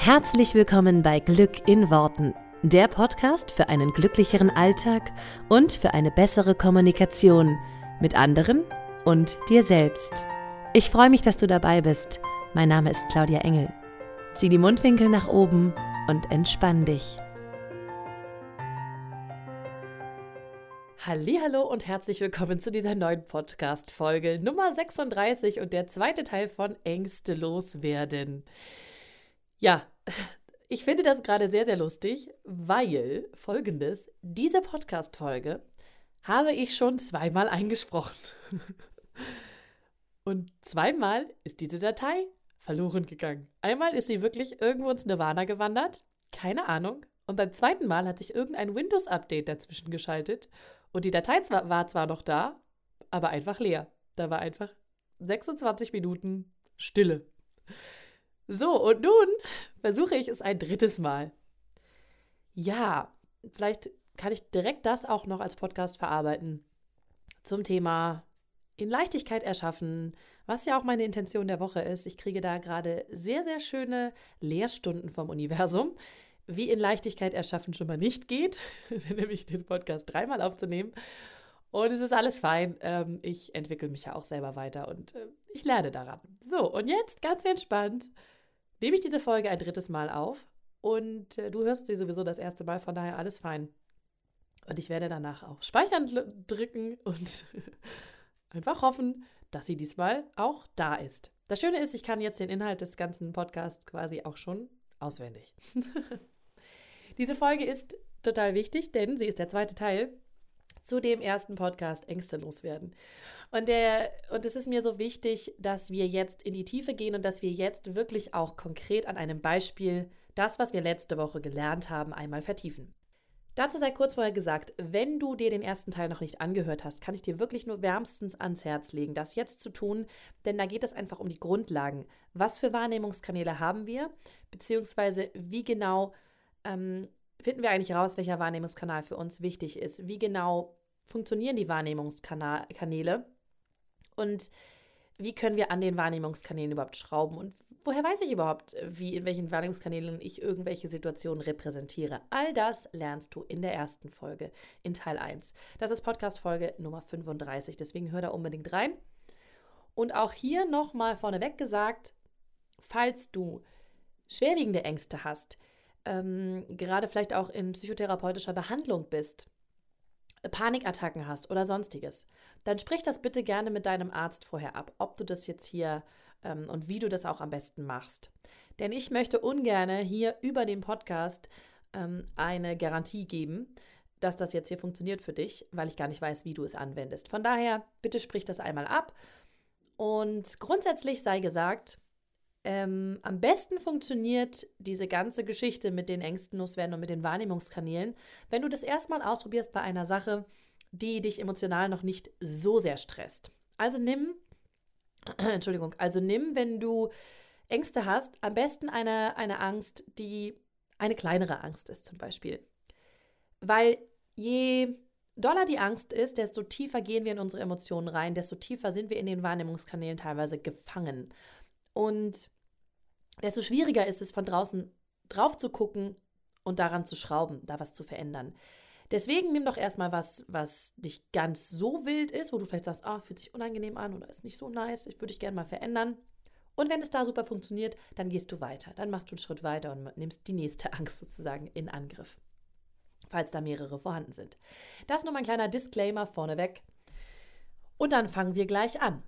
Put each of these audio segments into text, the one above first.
Herzlich willkommen bei Glück in Worten, der Podcast für einen glücklicheren Alltag und für eine bessere Kommunikation mit anderen und dir selbst. Ich freue mich, dass du dabei bist. Mein Name ist Claudia Engel. Zieh die Mundwinkel nach oben und entspann dich. Hallo und herzlich willkommen zu dieser neuen Podcast Folge Nummer 36 und der zweite Teil von Ängste loswerden. Ja, ich finde das gerade sehr, sehr lustig, weil folgendes, diese Podcast-Folge habe ich schon zweimal eingesprochen. Und zweimal ist diese Datei verloren gegangen. Einmal ist sie wirklich irgendwo ins Nirvana gewandert, keine Ahnung. Und beim zweiten Mal hat sich irgendein Windows-Update dazwischen geschaltet und die Datei zwar, war zwar noch da, aber einfach leer. Da war einfach 26 Minuten Stille. So, und nun versuche ich es ein drittes Mal. Ja, vielleicht kann ich direkt das auch noch als Podcast verarbeiten zum Thema in Leichtigkeit erschaffen, was ja auch meine Intention der Woche ist. Ich kriege da gerade sehr, sehr schöne Lehrstunden vom Universum, wie in Leichtigkeit erschaffen schon mal nicht geht, nämlich den Podcast dreimal aufzunehmen. Und es ist alles fein. Ähm, ich entwickle mich ja auch selber weiter und äh, ich lerne daran. So, und jetzt ganz entspannt nehme ich diese Folge ein drittes Mal auf und äh, du hörst sie sowieso das erste Mal, von daher alles fein. Und ich werde danach auf Speichern drücken und einfach hoffen, dass sie diesmal auch da ist. Das Schöne ist, ich kann jetzt den Inhalt des ganzen Podcasts quasi auch schon auswendig. Diese Folge ist total wichtig, denn sie ist der zweite Teil zu dem ersten Podcast Ängste loswerden. Und, der, und es ist mir so wichtig, dass wir jetzt in die Tiefe gehen und dass wir jetzt wirklich auch konkret an einem Beispiel das, was wir letzte Woche gelernt haben, einmal vertiefen. Dazu sei kurz vorher gesagt, wenn du dir den ersten Teil noch nicht angehört hast, kann ich dir wirklich nur wärmstens ans Herz legen, das jetzt zu tun, denn da geht es einfach um die Grundlagen. Was für Wahrnehmungskanäle haben wir, beziehungsweise wie genau ähm, finden wir eigentlich raus, welcher Wahrnehmungskanal für uns wichtig ist? Wie genau funktionieren die Wahrnehmungskanäle? Und wie können wir an den Wahrnehmungskanälen überhaupt schrauben? Und woher weiß ich überhaupt, wie in welchen Wahrnehmungskanälen ich irgendwelche Situationen repräsentiere? All das lernst du in der ersten Folge, in Teil 1. Das ist Podcast-Folge Nummer 35. Deswegen hör da unbedingt rein. Und auch hier nochmal vorneweg gesagt, falls du schwerwiegende Ängste hast, ähm, gerade vielleicht auch in psychotherapeutischer Behandlung bist, Panikattacken hast oder sonstiges, dann sprich das bitte gerne mit deinem Arzt vorher ab, ob du das jetzt hier ähm, und wie du das auch am besten machst. Denn ich möchte ungern hier über den Podcast ähm, eine Garantie geben, dass das jetzt hier funktioniert für dich, weil ich gar nicht weiß, wie du es anwendest. Von daher, bitte sprich das einmal ab. Und grundsätzlich sei gesagt, ähm, am besten funktioniert diese ganze Geschichte mit den Ängsten loswerden und mit den Wahrnehmungskanälen, wenn du das erstmal ausprobierst bei einer Sache, die dich emotional noch nicht so sehr stresst. Also nimm, Entschuldigung, also nimm, wenn du Ängste hast, am besten eine, eine Angst, die eine kleinere Angst ist zum Beispiel. Weil je doller die Angst ist, desto tiefer gehen wir in unsere Emotionen rein, desto tiefer sind wir in den Wahrnehmungskanälen teilweise gefangen. Und desto schwieriger ist es, von draußen drauf zu gucken und daran zu schrauben, da was zu verändern. Deswegen nimm doch erstmal was, was nicht ganz so wild ist, wo du vielleicht sagst, ah, fühlt sich unangenehm an oder ist nicht so nice, ich würde dich gerne mal verändern. Und wenn es da super funktioniert, dann gehst du weiter. Dann machst du einen Schritt weiter und nimmst die nächste Angst sozusagen in Angriff, falls da mehrere vorhanden sind. Das nur mein kleiner Disclaimer vorneweg. Und dann fangen wir gleich an.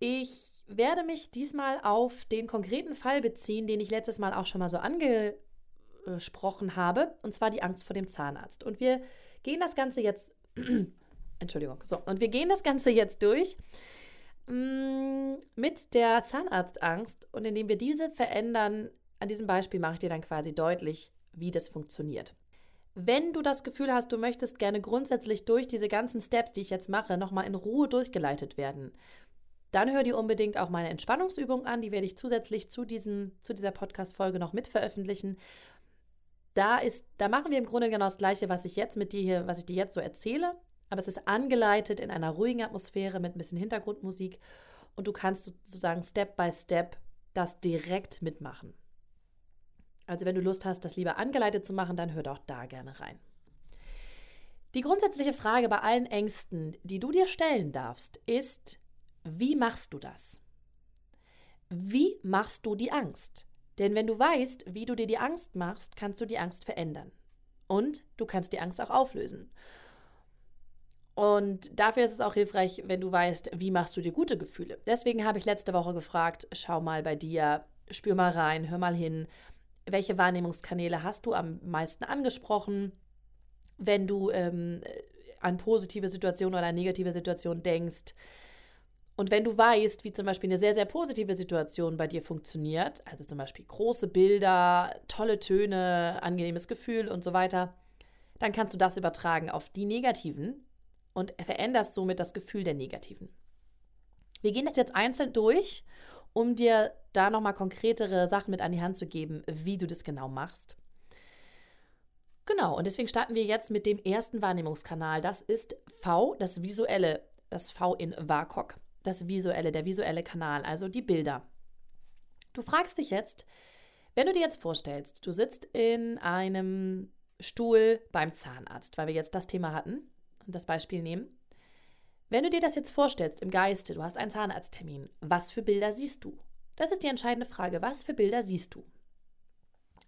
Ich werde mich diesmal auf den konkreten Fall beziehen, den ich letztes Mal auch schon mal so angesprochen habe, und zwar die Angst vor dem Zahnarzt. Und wir gehen das Ganze jetzt, Entschuldigung, so, und wir gehen das Ganze jetzt durch mm, mit der Zahnarztangst und indem wir diese verändern, an diesem Beispiel mache ich dir dann quasi deutlich, wie das funktioniert. Wenn du das Gefühl hast, du möchtest gerne grundsätzlich durch diese ganzen Steps, die ich jetzt mache, nochmal in Ruhe durchgeleitet werden dann hör dir unbedingt auch meine Entspannungsübung an. Die werde ich zusätzlich zu, diesem, zu dieser Podcast-Folge noch mit veröffentlichen. Da, ist, da machen wir im Grunde genau das Gleiche, was ich jetzt mit dir hier, was ich dir jetzt so erzähle. Aber es ist angeleitet in einer ruhigen Atmosphäre mit ein bisschen Hintergrundmusik. Und du kannst sozusagen Step by Step das direkt mitmachen. Also wenn du Lust hast, das lieber angeleitet zu machen, dann hör doch da gerne rein. Die grundsätzliche Frage bei allen Ängsten, die du dir stellen darfst, ist, wie machst du das? Wie machst du die Angst? Denn wenn du weißt, wie du dir die Angst machst, kannst du die Angst verändern. Und du kannst die Angst auch auflösen. Und dafür ist es auch hilfreich, wenn du weißt, wie machst du dir gute Gefühle. Deswegen habe ich letzte Woche gefragt, schau mal bei dir, spür mal rein, hör mal hin, welche Wahrnehmungskanäle hast du am meisten angesprochen? wenn du ähm, an positive Situationen oder negative Situationen denkst. Und wenn du weißt, wie zum Beispiel eine sehr, sehr positive Situation bei dir funktioniert, also zum Beispiel große Bilder, tolle Töne, angenehmes Gefühl und so weiter, dann kannst du das übertragen auf die negativen und veränderst somit das Gefühl der negativen. Wir gehen das jetzt einzeln durch, um dir da nochmal konkretere Sachen mit an die Hand zu geben, wie du das genau machst. Genau, und deswegen starten wir jetzt mit dem ersten Wahrnehmungskanal. Das ist V, das visuelle, das V in WAKOK, das visuelle, der visuelle Kanal, also die Bilder. Du fragst dich jetzt, wenn du dir jetzt vorstellst, du sitzt in einem Stuhl beim Zahnarzt, weil wir jetzt das Thema hatten und das Beispiel nehmen. Wenn du dir das jetzt vorstellst im Geiste, du hast einen Zahnarzttermin, was für Bilder siehst du? Das ist die entscheidende Frage. Was für Bilder siehst du?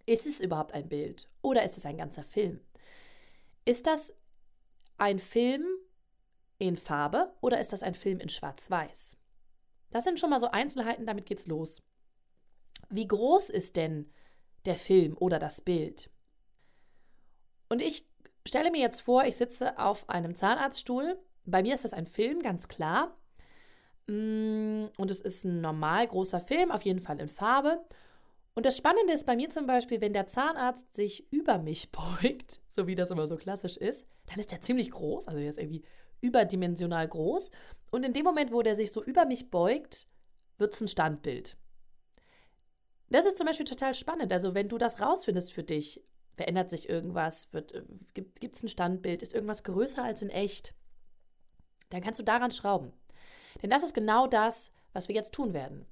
Ist es überhaupt ein Bild oder ist es ein ganzer Film? Ist das ein Film in Farbe oder ist das ein Film in Schwarz-Weiß? Das sind schon mal so Einzelheiten, damit geht's los. Wie groß ist denn der Film oder das Bild? Und ich stelle mir jetzt vor, ich sitze auf einem Zahnarztstuhl. Bei mir ist das ein Film, ganz klar. Mm, und es ist ein normal großer Film, auf jeden Fall in Farbe. Und das Spannende ist bei mir zum Beispiel, wenn der Zahnarzt sich über mich beugt, so wie das immer so klassisch ist, dann ist er ziemlich groß, also er ist irgendwie überdimensional groß. Und in dem Moment, wo der sich so über mich beugt, wird es ein Standbild. Das ist zum Beispiel total spannend. Also wenn du das rausfindest für dich, verändert sich irgendwas, äh, gibt es ein Standbild, ist irgendwas größer als in echt, dann kannst du daran schrauben. Denn das ist genau das, was wir jetzt tun werden.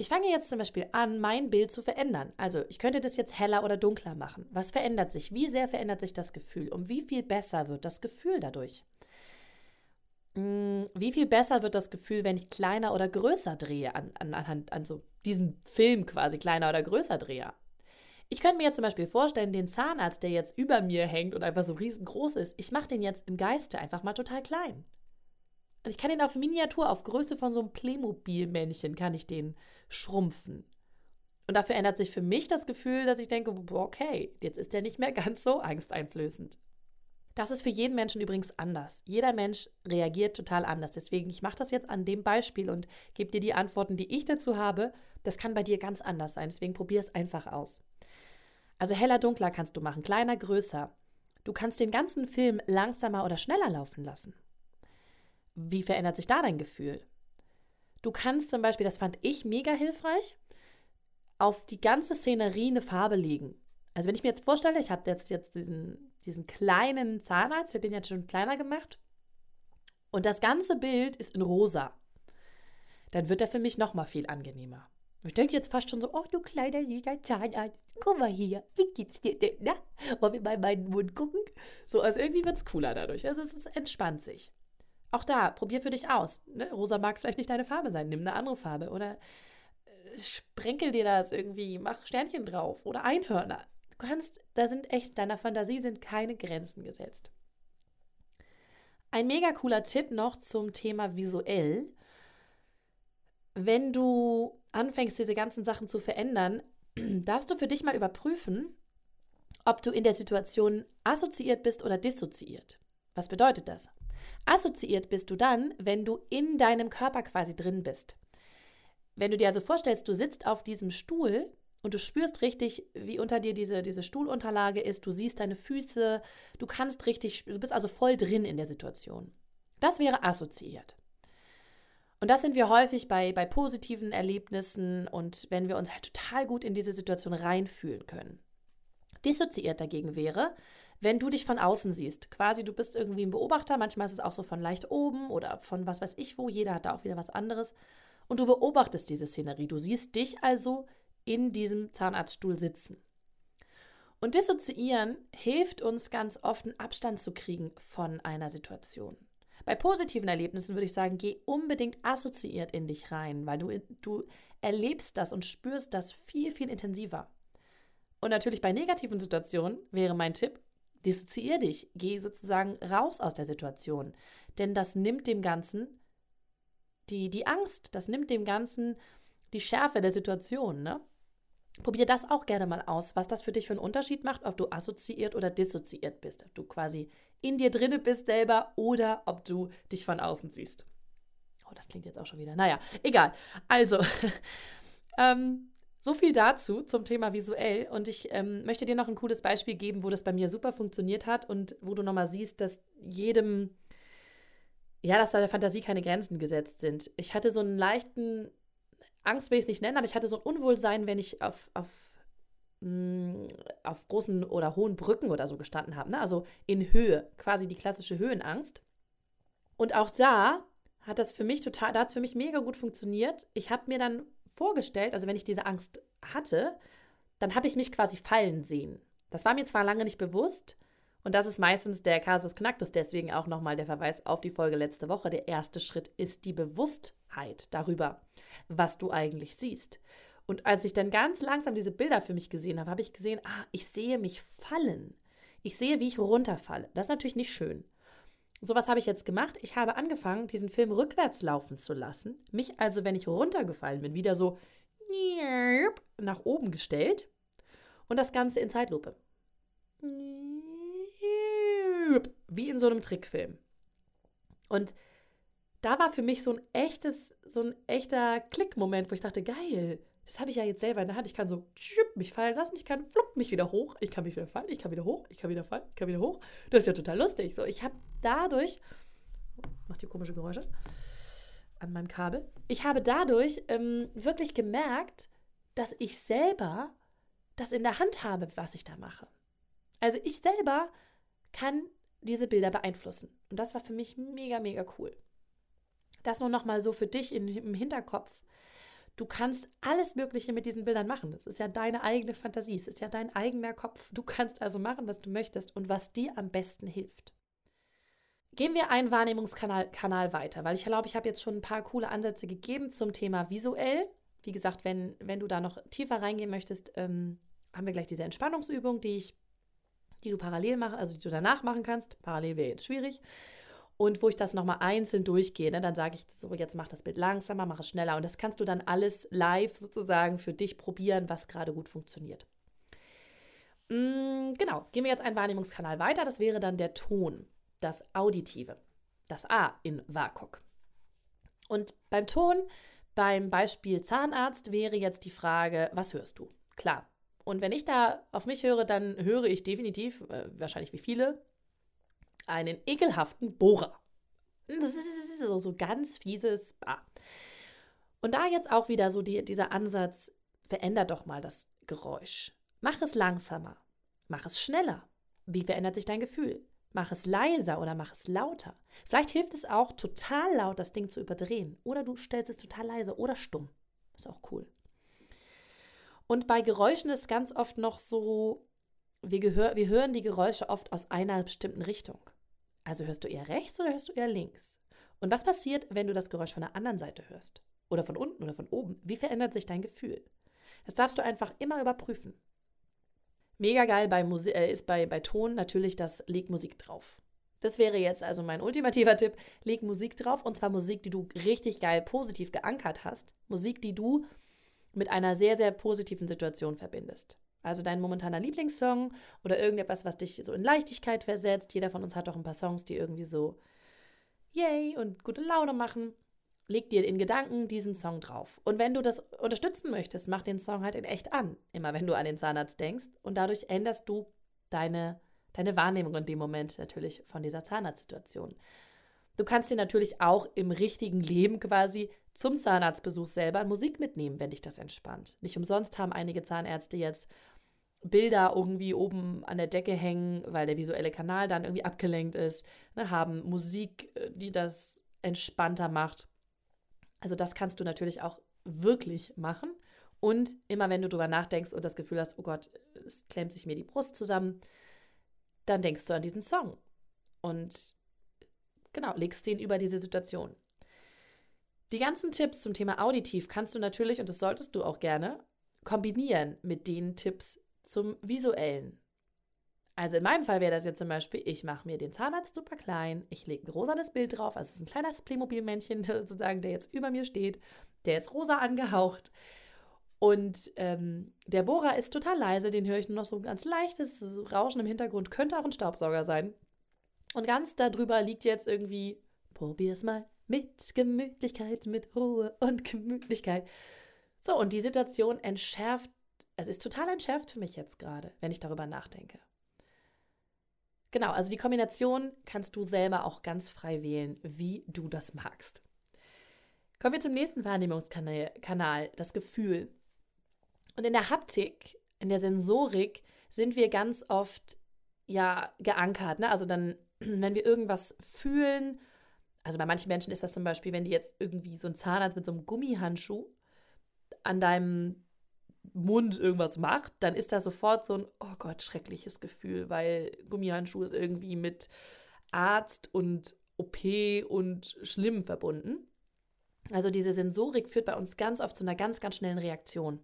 Ich fange jetzt zum Beispiel an, mein Bild zu verändern. Also ich könnte das jetzt heller oder dunkler machen. Was verändert sich? Wie sehr verändert sich das Gefühl? Und wie viel besser wird das Gefühl dadurch? Hm, wie viel besser wird das Gefühl, wenn ich kleiner oder größer drehe, an, an, an, an so diesen Film quasi kleiner oder größer drehe? Ich könnte mir jetzt zum Beispiel vorstellen, den Zahnarzt, der jetzt über mir hängt und einfach so riesengroß ist, ich mache den jetzt im Geiste einfach mal total klein. Und ich kann den auf Miniatur, auf Größe von so einem Playmobil-Männchen, kann ich den schrumpfen. Und dafür ändert sich für mich das Gefühl, dass ich denke, okay, jetzt ist der nicht mehr ganz so angsteinflößend. Das ist für jeden Menschen übrigens anders. Jeder Mensch reagiert total anders. Deswegen, ich mache das jetzt an dem Beispiel und gebe dir die Antworten, die ich dazu habe. Das kann bei dir ganz anders sein. Deswegen probier es einfach aus. Also heller, dunkler kannst du machen, kleiner, größer. Du kannst den ganzen Film langsamer oder schneller laufen lassen. Wie verändert sich da dein Gefühl? Du kannst zum Beispiel, das fand ich mega hilfreich, auf die ganze Szenerie eine Farbe legen. Also wenn ich mir jetzt vorstelle, ich habe jetzt, jetzt diesen, diesen kleinen Zahnarzt, der den jetzt schon kleiner gemacht und das ganze Bild ist in rosa, dann wird er für mich nochmal viel angenehmer. Ich denke jetzt fast schon so, oh du kleiner süßer Zahnarzt, guck mal hier, wie geht's dir denn, na? Wollen wir mal in meinen Mund gucken? So, also irgendwie wird es cooler dadurch. Also es entspannt sich. Auch da, probier für dich aus. Ne? Rosa mag vielleicht nicht deine Farbe sein, nimm eine andere Farbe oder äh, sprenkel dir das irgendwie, mach Sternchen drauf oder Einhörner. Du kannst, da sind echt, deiner Fantasie sind keine Grenzen gesetzt. Ein mega cooler Tipp noch zum Thema visuell. Wenn du anfängst, diese ganzen Sachen zu verändern, darfst du für dich mal überprüfen, ob du in der Situation assoziiert bist oder dissoziiert. Was bedeutet das? Assoziiert bist du dann, wenn du in deinem Körper quasi drin bist. Wenn du dir also vorstellst, du sitzt auf diesem Stuhl und du spürst richtig, wie unter dir diese, diese Stuhlunterlage ist, du siehst deine Füße, du kannst richtig, du bist also voll drin in der Situation. Das wäre assoziiert. Und das sind wir häufig bei, bei positiven Erlebnissen und wenn wir uns halt total gut in diese Situation reinfühlen können. Dissoziiert dagegen wäre, wenn du dich von außen siehst. Quasi, du bist irgendwie ein Beobachter, manchmal ist es auch so von leicht oben oder von was weiß ich wo, jeder hat da auch wieder was anderes. Und du beobachtest diese Szenerie. Du siehst dich also in diesem Zahnarztstuhl sitzen. Und dissoziieren hilft uns ganz oft, einen Abstand zu kriegen von einer Situation. Bei positiven Erlebnissen würde ich sagen, geh unbedingt assoziiert in dich rein, weil du, du erlebst das und spürst das viel, viel intensiver. Und natürlich bei negativen Situationen wäre mein Tipp, dissoziier dich, geh sozusagen raus aus der Situation. Denn das nimmt dem Ganzen die, die Angst, das nimmt dem Ganzen die Schärfe der Situation. Ne? Probier das auch gerne mal aus, was das für dich für einen Unterschied macht, ob du assoziiert oder dissoziiert bist. Ob du quasi in dir drinne bist selber oder ob du dich von außen siehst. Oh, das klingt jetzt auch schon wieder. Naja, egal. Also, ähm, so viel dazu zum Thema visuell. Und ich ähm, möchte dir noch ein cooles Beispiel geben, wo das bei mir super funktioniert hat und wo du nochmal siehst, dass jedem, ja, dass da der Fantasie keine Grenzen gesetzt sind. Ich hatte so einen leichten, Angst will ich es nicht nennen, aber ich hatte so ein Unwohlsein, wenn ich auf, auf, mh, mm, auf großen oder hohen Brücken oder so gestanden habe. Ne? Also in Höhe, quasi die klassische Höhenangst. Und auch da hat das für mich total, da hat es für mich mega gut funktioniert. Ich habe mir dann vorgestellt, also wenn ich diese Angst hatte, dann habe ich mich quasi fallen sehen. Das war mir zwar lange nicht bewusst, und das ist meistens der Casus Knacktus, deswegen auch nochmal der Verweis auf die Folge letzte Woche. Der erste Schritt ist die Bewusstheit darüber, was du eigentlich siehst. Und als ich dann ganz langsam diese Bilder für mich gesehen habe, habe ich gesehen, ah, ich sehe mich fallen. Ich sehe, wie ich runterfalle. Das ist natürlich nicht schön. So was habe ich jetzt gemacht. Ich habe angefangen, diesen Film rückwärts laufen zu lassen. Mich also, wenn ich runtergefallen bin, wieder so nach oben gestellt. Und das Ganze in Zeitlupe. Wie in so einem Trickfilm. Und da war für mich so ein echtes, so ein echter Klickmoment, wo ich dachte, geil, das habe ich ja jetzt selber in der Hand. Ich kann so mich fallen lassen, ich kann flupp mich wieder hoch, ich kann mich wieder fallen, ich kann wieder hoch, ich kann wieder fallen, ich kann wieder hoch. Das ist ja total lustig. So, ich habe dadurch, das macht hier komische Geräusche an meinem Kabel. Ich habe dadurch ähm, wirklich gemerkt, dass ich selber das in der Hand habe, was ich da mache. Also ich selber kann diese Bilder beeinflussen. Und das war für mich mega, mega cool. Das nur nochmal so für dich in, im Hinterkopf. Du kannst alles Mögliche mit diesen Bildern machen. Das ist ja deine eigene Fantasie. Es ist ja dein eigener Kopf. Du kannst also machen, was du möchtest und was dir am besten hilft. Gehen wir einen Wahrnehmungskanal Kanal weiter, weil ich glaube, ich habe jetzt schon ein paar coole Ansätze gegeben zum Thema visuell. Wie gesagt, wenn, wenn du da noch tiefer reingehen möchtest, ähm, haben wir gleich diese Entspannungsübung, die ich, die du parallel machen, also die du danach machen kannst. Parallel wäre jetzt schwierig und wo ich das nochmal einzeln durchgehe. Ne? Dann sage ich so, jetzt mach das Bild langsamer, mach es schneller. Und das kannst du dann alles live sozusagen für dich probieren, was gerade gut funktioniert. Mm, genau, gehen wir jetzt einen Wahrnehmungskanal weiter. Das wäre dann der Ton, das Auditive, das A in WAKOK. Und beim Ton, beim Beispiel Zahnarzt, wäre jetzt die Frage, was hörst du? Klar. Und wenn ich da auf mich höre, dann höre ich definitiv, äh, wahrscheinlich wie viele, einen ekelhaften Bohrer. Das ist so, so ganz fieses. Bah. Und da jetzt auch wieder so die, dieser Ansatz, veränder doch mal das Geräusch. Mach es langsamer. Mach es schneller. Wie verändert sich dein Gefühl? Mach es leiser oder mach es lauter. Vielleicht hilft es auch, total laut das Ding zu überdrehen. Oder du stellst es total leise oder stumm. Ist auch cool. Und bei Geräuschen ist ganz oft noch so, wir, gehör, wir hören die Geräusche oft aus einer bestimmten Richtung. Also hörst du eher rechts oder hörst du eher links? Und was passiert, wenn du das Geräusch von der anderen Seite hörst? Oder von unten oder von oben? Wie verändert sich dein Gefühl? Das darfst du einfach immer überprüfen. Mega geil bei Musi äh, ist bei, bei Ton natürlich das Leg Musik drauf. Das wäre jetzt also mein ultimativer Tipp. Leg Musik drauf und zwar Musik, die du richtig geil positiv geankert hast. Musik, die du mit einer sehr, sehr positiven Situation verbindest. Also dein momentaner Lieblingssong oder irgendetwas, was dich so in Leichtigkeit versetzt. Jeder von uns hat doch ein paar Songs, die irgendwie so yay und gute Laune machen. Leg dir in Gedanken diesen Song drauf. Und wenn du das unterstützen möchtest, mach den Song halt in echt an. Immer wenn du an den Zahnarzt denkst. Und dadurch änderst du deine, deine Wahrnehmung in dem Moment natürlich von dieser Zahnarztsituation. Du kannst dir natürlich auch im richtigen Leben quasi zum Zahnarztbesuch selber Musik mitnehmen, wenn dich das entspannt. Nicht umsonst haben einige Zahnärzte jetzt Bilder irgendwie oben an der Decke hängen, weil der visuelle Kanal dann irgendwie abgelenkt ist, ne, haben Musik, äh, die das entspannter macht. Also das kannst du natürlich auch wirklich machen. Und immer wenn du darüber nachdenkst und das Gefühl hast, oh Gott, es klemmt sich mir die Brust zusammen, dann denkst du an diesen Song und genau, legst den über diese Situation. Die ganzen Tipps zum Thema Auditiv kannst du natürlich, und das solltest du auch gerne, kombinieren mit den Tipps zum Visuellen. Also in meinem Fall wäre das jetzt zum Beispiel, ich mache mir den Zahnarzt super klein, ich lege ein rosanes Bild drauf, also es ist ein kleines Playmobil-Männchen sozusagen, der jetzt über mir steht, der ist rosa angehaucht. Und ähm, der Bohrer ist total leise, den höre ich nur noch so ein ganz leichtes Rauschen im Hintergrund, könnte auch ein Staubsauger sein. Und ganz darüber liegt jetzt irgendwie, probier's mal mit Gemütlichkeit, mit Ruhe und Gemütlichkeit. So, und die Situation entschärft, es ist total entschärft für mich jetzt gerade, wenn ich darüber nachdenke. Genau, also die Kombination kannst du selber auch ganz frei wählen, wie du das magst. Kommen wir zum nächsten Wahrnehmungskanal, das Gefühl. Und in der Haptik, in der Sensorik sind wir ganz oft ja geankert. Ne? Also dann, wenn wir irgendwas fühlen, also bei manchen Menschen ist das zum Beispiel, wenn die jetzt irgendwie so ein Zahnarzt mit so einem Gummihandschuh an deinem Mund irgendwas macht, dann ist da sofort so ein, oh Gott, schreckliches Gefühl, weil Gummihandschuh ist irgendwie mit Arzt und OP und Schlimm verbunden. Also diese Sensorik führt bei uns ganz oft zu einer ganz, ganz schnellen Reaktion.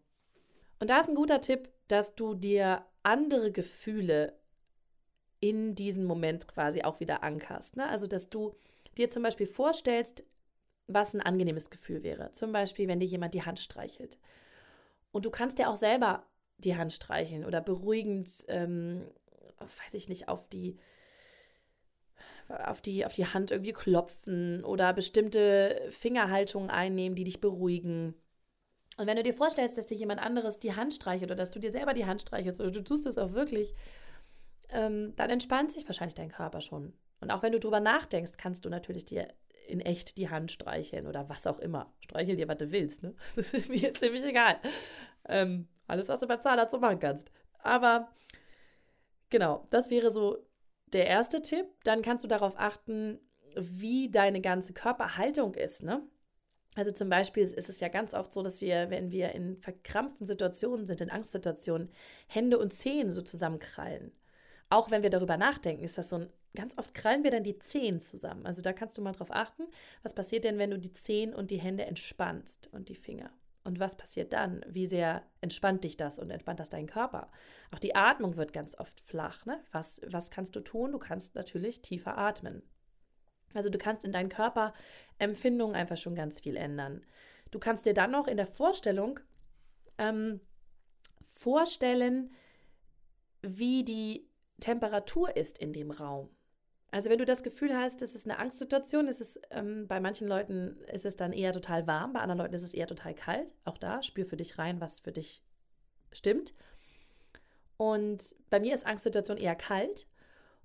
Und da ist ein guter Tipp, dass du dir andere Gefühle in diesen Moment quasi auch wieder ankerst. Ne? Also dass du dir zum Beispiel vorstellst, was ein angenehmes Gefühl wäre. Zum Beispiel, wenn dir jemand die Hand streichelt. Und du kannst dir auch selber die Hand streicheln oder beruhigend, ähm, weiß ich nicht, auf die, auf, die, auf die Hand irgendwie klopfen oder bestimmte Fingerhaltungen einnehmen, die dich beruhigen. Und wenn du dir vorstellst, dass dir jemand anderes die Hand streichelt oder dass du dir selber die Hand streichelst oder du tust es auch wirklich, ähm, dann entspannt sich wahrscheinlich dein Körper schon. Und auch wenn du drüber nachdenkst, kannst du natürlich dir in echt die Hand streicheln oder was auch immer. Streichel dir, was du willst. Ne? Das ist mir ziemlich egal. Ähm, alles, was du beim Zahnarzt so machen kannst. Aber genau, das wäre so der erste Tipp. Dann kannst du darauf achten, wie deine ganze Körperhaltung ist. Ne? Also zum Beispiel ist es ja ganz oft so, dass wir, wenn wir in verkrampften Situationen sind, in Angstsituationen, Hände und Zehen so zusammenkrallen. Auch wenn wir darüber nachdenken, ist das so ein, ganz oft krallen wir dann die Zehen zusammen. Also da kannst du mal drauf achten, was passiert denn, wenn du die Zehen und die Hände entspannst und die Finger. Und was passiert dann? Wie sehr entspannt dich das und entspannt das deinen Körper? Auch die Atmung wird ganz oft flach. Ne? Was, was kannst du tun? Du kannst natürlich tiefer atmen. Also du kannst in deinen Körperempfindungen einfach schon ganz viel ändern. Du kannst dir dann noch in der Vorstellung ähm, vorstellen, wie die Temperatur ist in dem Raum. Also wenn du das Gefühl hast, es ist eine Angstsituation, ist es ähm, bei manchen Leuten ist es dann eher total warm, bei anderen Leuten ist es eher total kalt. Auch da spür für dich rein, was für dich stimmt. Und bei mir ist Angstsituation eher kalt.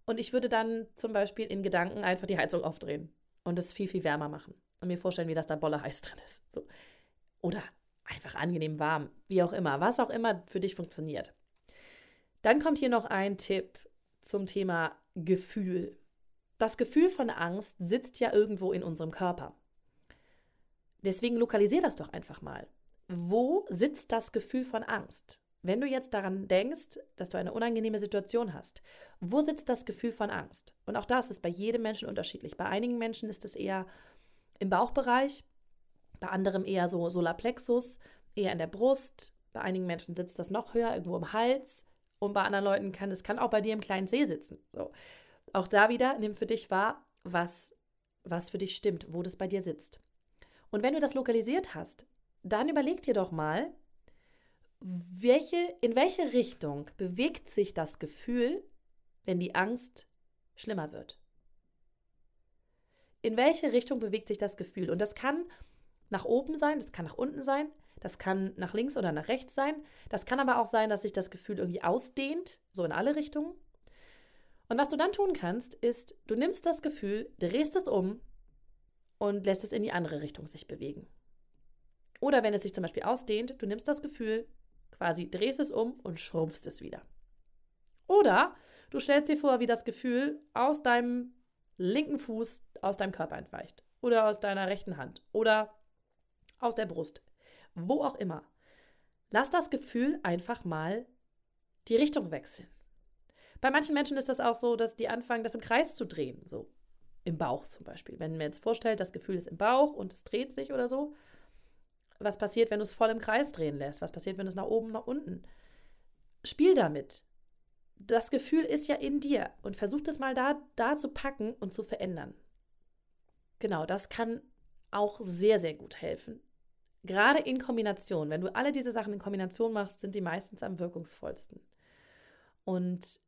Und ich würde dann zum Beispiel in Gedanken einfach die Heizung aufdrehen und es viel, viel wärmer machen. Und mir vorstellen, wie das da Bolle heiß drin ist. So. Oder einfach angenehm warm, wie auch immer, was auch immer für dich funktioniert. Dann kommt hier noch ein Tipp zum Thema Gefühl. Das Gefühl von Angst sitzt ja irgendwo in unserem Körper. Deswegen lokalisier das doch einfach mal. Wo sitzt das Gefühl von Angst? Wenn du jetzt daran denkst, dass du eine unangenehme Situation hast, wo sitzt das Gefühl von Angst? Und auch das ist bei jedem Menschen unterschiedlich. Bei einigen Menschen ist es eher im Bauchbereich, bei anderem eher so Solarplexus, eher in der Brust, bei einigen Menschen sitzt das noch höher, irgendwo im Hals und bei anderen Leuten kann es kann auch bei dir im kleinen Zeh sitzen. So. Auch da wieder, nimm für dich wahr, was, was für dich stimmt, wo das bei dir sitzt. Und wenn du das lokalisiert hast, dann überleg dir doch mal, welche, in welche Richtung bewegt sich das Gefühl, wenn die Angst schlimmer wird? In welche Richtung bewegt sich das Gefühl? Und das kann nach oben sein, das kann nach unten sein, das kann nach links oder nach rechts sein. Das kann aber auch sein, dass sich das Gefühl irgendwie ausdehnt, so in alle Richtungen. Und was du dann tun kannst, ist, du nimmst das Gefühl, drehst es um und lässt es in die andere Richtung sich bewegen. Oder wenn es sich zum Beispiel ausdehnt, du nimmst das Gefühl, quasi drehst es um und schrumpfst es wieder. Oder du stellst dir vor, wie das Gefühl aus deinem linken Fuß aus deinem Körper entweicht. Oder aus deiner rechten Hand. Oder aus der Brust. Wo auch immer. Lass das Gefühl einfach mal die Richtung wechseln. Bei manchen Menschen ist das auch so, dass die anfangen, das im Kreis zu drehen, so im Bauch zum Beispiel. Wenn man jetzt vorstellt, das Gefühl ist im Bauch und es dreht sich oder so, was passiert, wenn du es voll im Kreis drehen lässt? Was passiert, wenn du es nach oben, nach unten? Spiel damit. Das Gefühl ist ja in dir und versuch das mal da, da zu packen und zu verändern. Genau, das kann auch sehr, sehr gut helfen. Gerade in Kombination, wenn du alle diese Sachen in Kombination machst, sind die meistens am wirkungsvollsten. Und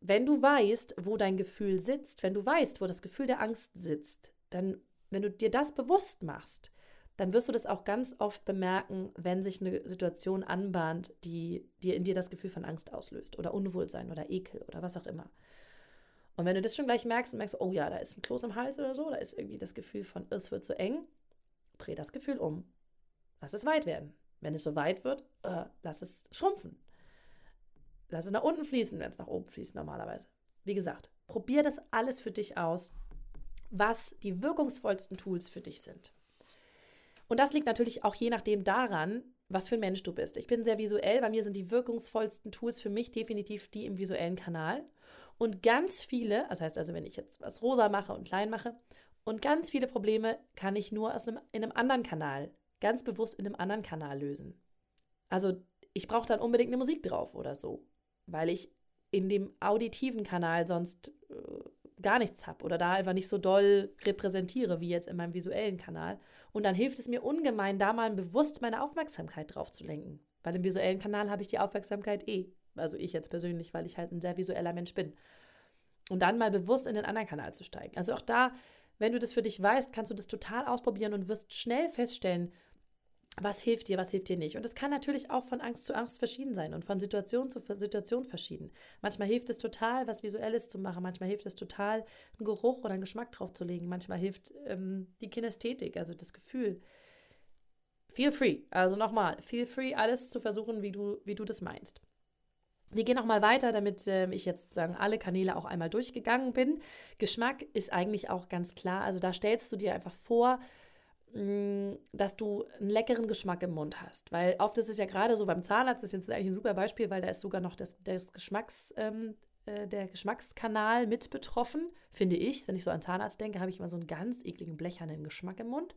wenn du weißt, wo dein Gefühl sitzt, wenn du weißt, wo das Gefühl der Angst sitzt, dann, wenn du dir das bewusst machst, dann wirst du das auch ganz oft bemerken, wenn sich eine Situation anbahnt, die dir in dir das Gefühl von Angst auslöst oder Unwohlsein oder Ekel oder was auch immer. Und wenn du das schon gleich merkst und merkst, oh ja, da ist ein Kloß im Hals oder so, da ist irgendwie das Gefühl von, es wird zu eng, dreh das Gefühl um. Lass es weit werden. Wenn es so weit wird, äh, lass es schrumpfen. Lass es nach unten fließen, wenn es nach oben fließt normalerweise. Wie gesagt, probier das alles für dich aus, was die wirkungsvollsten Tools für dich sind. Und das liegt natürlich auch je nachdem daran, was für ein Mensch du bist. Ich bin sehr visuell. Bei mir sind die wirkungsvollsten Tools für mich definitiv die im visuellen Kanal. Und ganz viele, das heißt also, wenn ich jetzt was rosa mache und klein mache, und ganz viele Probleme kann ich nur aus einem, in einem anderen Kanal, ganz bewusst in einem anderen Kanal lösen. Also ich brauche dann unbedingt eine Musik drauf oder so, weil ich in dem auditiven Kanal sonst äh, gar nichts habe oder da einfach nicht so doll repräsentiere wie jetzt in meinem visuellen Kanal. Und dann hilft es mir ungemein, da mal bewusst meine Aufmerksamkeit drauf zu lenken. Weil im visuellen Kanal habe ich die Aufmerksamkeit eh. Also ich jetzt persönlich, weil ich halt ein sehr visueller Mensch bin. Und dann mal bewusst in den anderen Kanal zu steigen. Also auch da, wenn du das für dich weißt, kannst du das total ausprobieren und wirst schnell feststellen, was hilft dir, was hilft dir nicht. Und es kann natürlich auch von Angst zu Angst verschieden sein und von Situation zu Situation verschieden. Manchmal hilft es total, was Visuelles zu machen. Manchmal hilft es total, einen Geruch oder einen Geschmack draufzulegen. Manchmal hilft ähm, die Kinästhetik, also das Gefühl. Feel free. Also nochmal, feel free, alles zu versuchen, wie du, wie du das meinst. Wir gehen nochmal weiter, damit äh, ich jetzt sagen alle Kanäle auch einmal durchgegangen bin. Geschmack ist eigentlich auch ganz klar. Also da stellst du dir einfach vor, dass du einen leckeren Geschmack im Mund hast. Weil oft ist es ja gerade so beim Zahnarzt, das ist jetzt eigentlich ein super Beispiel, weil da ist sogar noch das, das Geschmacks, ähm, äh, der Geschmackskanal mit betroffen, finde ich. Wenn ich so an Zahnarzt denke, habe ich immer so einen ganz ekligen, blechernen Geschmack im Mund.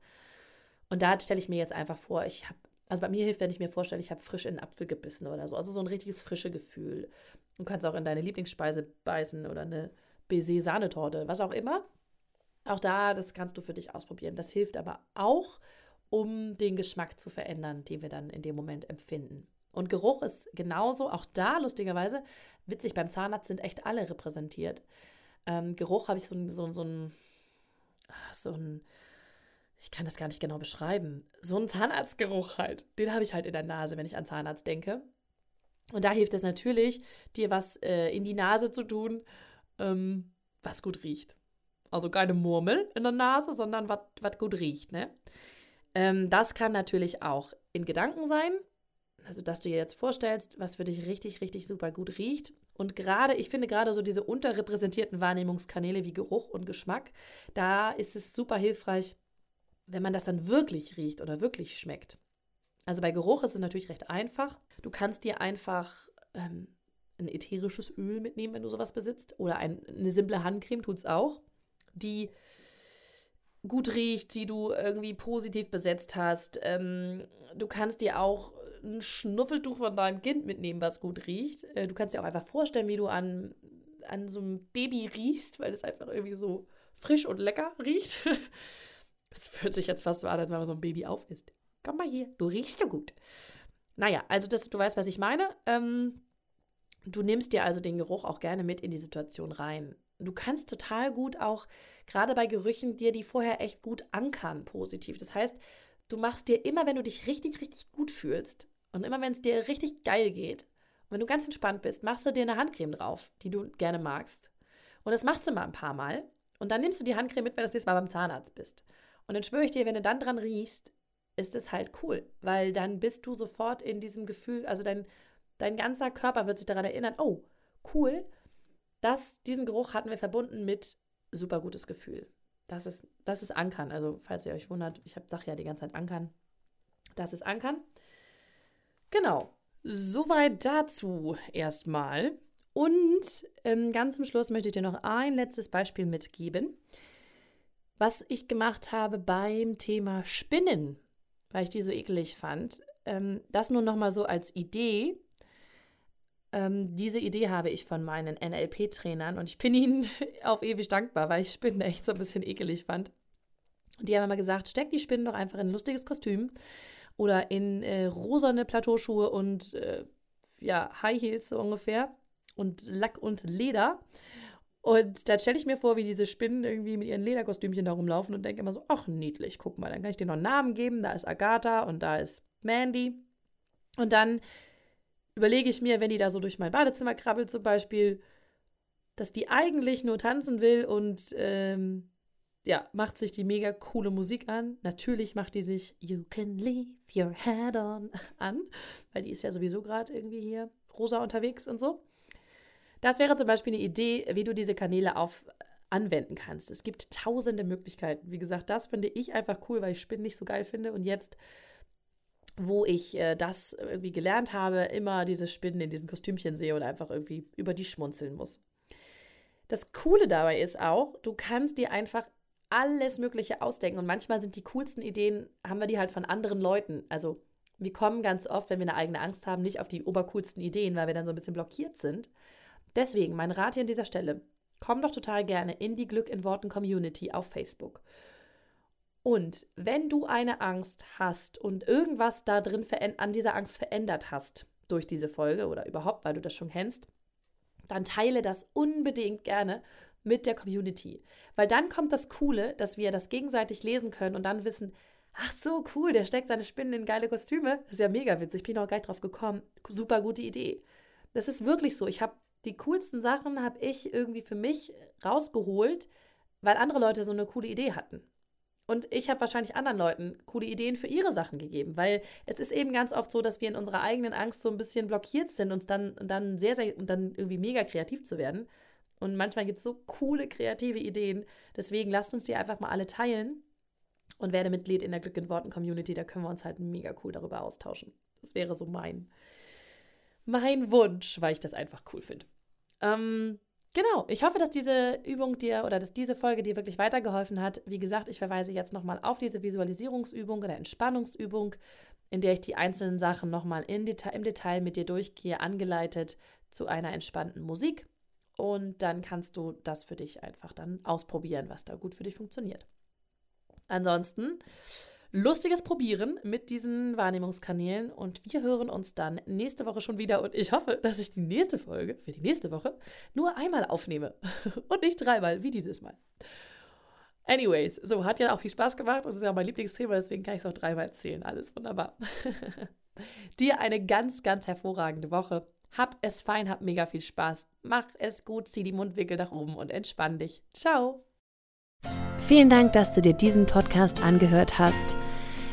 Und da stelle ich mir jetzt einfach vor, ich habe, also bei mir hilft, wenn ich mir vorstelle, ich habe frisch in einen Apfel gebissen oder so. Also so ein richtiges frische Gefühl. Du kannst auch in deine Lieblingsspeise beißen oder eine Baiser-Sahnetorte, was auch immer. Auch da, das kannst du für dich ausprobieren. Das hilft aber auch, um den Geschmack zu verändern, den wir dann in dem Moment empfinden. Und Geruch ist genauso, auch da lustigerweise, witzig, beim Zahnarzt sind echt alle repräsentiert. Ähm, Geruch habe ich so, so, so ein, ah, so ein, ich kann das gar nicht genau beschreiben, so ein Zahnarztgeruch halt. Den habe ich halt in der Nase, wenn ich an Zahnarzt denke. Und da hilft es natürlich, dir was äh, in die Nase zu tun, ähm, was gut riecht. Also keine Murmel in der Nase, sondern was gut riecht. Ne? Ähm, das kann natürlich auch in Gedanken sein. Also, dass du dir jetzt vorstellst, was für dich richtig, richtig super gut riecht. Und gerade, ich finde gerade so diese unterrepräsentierten Wahrnehmungskanäle wie Geruch und Geschmack, da ist es super hilfreich, wenn man das dann wirklich riecht oder wirklich schmeckt. Also bei Geruch ist es natürlich recht einfach. Du kannst dir einfach ähm, ein ätherisches Öl mitnehmen, wenn du sowas besitzt. Oder ein, eine simple Handcreme tut es auch die gut riecht, die du irgendwie positiv besetzt hast. Ähm, du kannst dir auch ein Schnuffeltuch von deinem Kind mitnehmen, was gut riecht. Äh, du kannst dir auch einfach vorstellen, wie du an, an so einem Baby riechst, weil es einfach irgendwie so frisch und lecker riecht. Es fühlt sich jetzt fast so an, als wenn man so ein Baby auf ist. Komm mal hier, du riechst so gut. Naja, also das, du weißt, was ich meine. Ähm, du nimmst dir also den Geruch auch gerne mit in die Situation rein du kannst total gut auch, gerade bei Gerüchen, dir die vorher echt gut ankern, positiv. Das heißt, du machst dir immer, wenn du dich richtig, richtig gut fühlst und immer, wenn es dir richtig geil geht und wenn du ganz entspannt bist, machst du dir eine Handcreme drauf, die du gerne magst. Und das machst du mal ein paar Mal. Und dann nimmst du die Handcreme mit, wenn du das nächste Mal beim Zahnarzt bist. Und dann schwöre ich dir, wenn du dann dran riechst, ist es halt cool, weil dann bist du sofort in diesem Gefühl, also dein, dein ganzer Körper wird sich daran erinnern, oh, cool, das, diesen Geruch hatten wir verbunden mit super gutes Gefühl. Das ist, das ist Ankern. Also, falls ihr euch wundert, ich sage ja die ganze Zeit Ankern. Das ist Ankern. Genau. Soweit dazu erstmal. Und ähm, ganz zum Schluss möchte ich dir noch ein letztes Beispiel mitgeben, was ich gemacht habe beim Thema Spinnen, weil ich die so eklig fand. Ähm, das nur noch mal so als Idee. Ähm, diese Idee habe ich von meinen NLP-Trainern und ich bin ihnen auf ewig dankbar, weil ich Spinnen echt so ein bisschen ekelig fand. Die haben immer gesagt, steck die Spinnen doch einfach in ein lustiges Kostüm oder in äh, rosane Plateauschuhe und äh, ja, High Heels so ungefähr und Lack und Leder. Und dann stelle ich mir vor, wie diese Spinnen irgendwie mit ihren Lederkostümchen da rumlaufen und denke immer so, ach niedlich, guck mal, dann kann ich dir noch einen Namen geben, da ist Agatha und da ist Mandy. Und dann überlege ich mir, wenn die da so durch mein Badezimmer krabbelt zum Beispiel, dass die eigentlich nur tanzen will und ähm, ja, macht sich die mega coole Musik an. Natürlich macht die sich You Can Leave Your Head On an, weil die ist ja sowieso gerade irgendwie hier rosa unterwegs und so. Das wäre zum Beispiel eine Idee, wie du diese Kanäle auf anwenden kannst. Es gibt tausende Möglichkeiten. Wie gesagt, das finde ich einfach cool, weil ich Spinnen nicht so geil finde. Und jetzt, wo ich äh, das irgendwie gelernt habe, immer diese Spinnen in diesen Kostümchen sehe und einfach irgendwie über die schmunzeln muss. Das Coole dabei ist auch, du kannst dir einfach alles Mögliche ausdenken. Und manchmal sind die coolsten Ideen, haben wir die halt von anderen Leuten. Also wir kommen ganz oft, wenn wir eine eigene Angst haben, nicht auf die obercoolsten Ideen, weil wir dann so ein bisschen blockiert sind. Deswegen mein Rat hier an dieser Stelle. Komm doch total gerne in die Glück in Worten Community auf Facebook. Und wenn du eine Angst hast und irgendwas da drin an dieser Angst verändert hast durch diese Folge oder überhaupt, weil du das schon kennst, dann teile das unbedingt gerne mit der Community. Weil dann kommt das Coole, dass wir das gegenseitig lesen können und dann wissen, ach so, cool, der steckt seine Spinnen in geile Kostüme. Das ist ja mega witzig, bin auch gleich drauf gekommen. Super gute Idee. Das ist wirklich so. Ich habe die coolsten Sachen habe ich irgendwie für mich rausgeholt, weil andere Leute so eine coole Idee hatten. Und ich habe wahrscheinlich anderen Leuten coole Ideen für ihre Sachen gegeben, weil es ist eben ganz oft so, dass wir in unserer eigenen Angst so ein bisschen blockiert sind, uns dann, dann sehr, sehr und dann irgendwie mega kreativ zu werden. Und manchmal gibt es so coole kreative Ideen. Deswegen lasst uns die einfach mal alle teilen und werde Mitglied in der Glück in Worten Community. Da können wir uns halt mega cool darüber austauschen. Das wäre so mein, mein Wunsch, weil ich das einfach cool finde. Ähm, genau, ich hoffe, dass diese Übung dir oder dass diese Folge dir wirklich weitergeholfen hat. Wie gesagt, ich verweise jetzt nochmal auf diese Visualisierungsübung oder Entspannungsübung, in der ich die einzelnen Sachen nochmal Deta im Detail mit dir durchgehe, angeleitet zu einer entspannten Musik. Und dann kannst du das für dich einfach dann ausprobieren, was da gut für dich funktioniert. Ansonsten lustiges Probieren mit diesen Wahrnehmungskanälen und wir hören uns dann nächste Woche schon wieder und ich hoffe, dass ich die nächste Folge für die nächste Woche nur einmal aufnehme und nicht dreimal wie dieses Mal. Anyways, so hat ja auch viel Spaß gemacht und ist ja mein Lieblingsthema, deswegen kann ich es auch dreimal erzählen. Alles wunderbar. Dir eine ganz, ganz hervorragende Woche. Hab es fein, hab mega viel Spaß. Mach es gut, zieh die Mundwinkel nach oben und entspann dich. Ciao. Vielen Dank, dass du dir diesen Podcast angehört hast.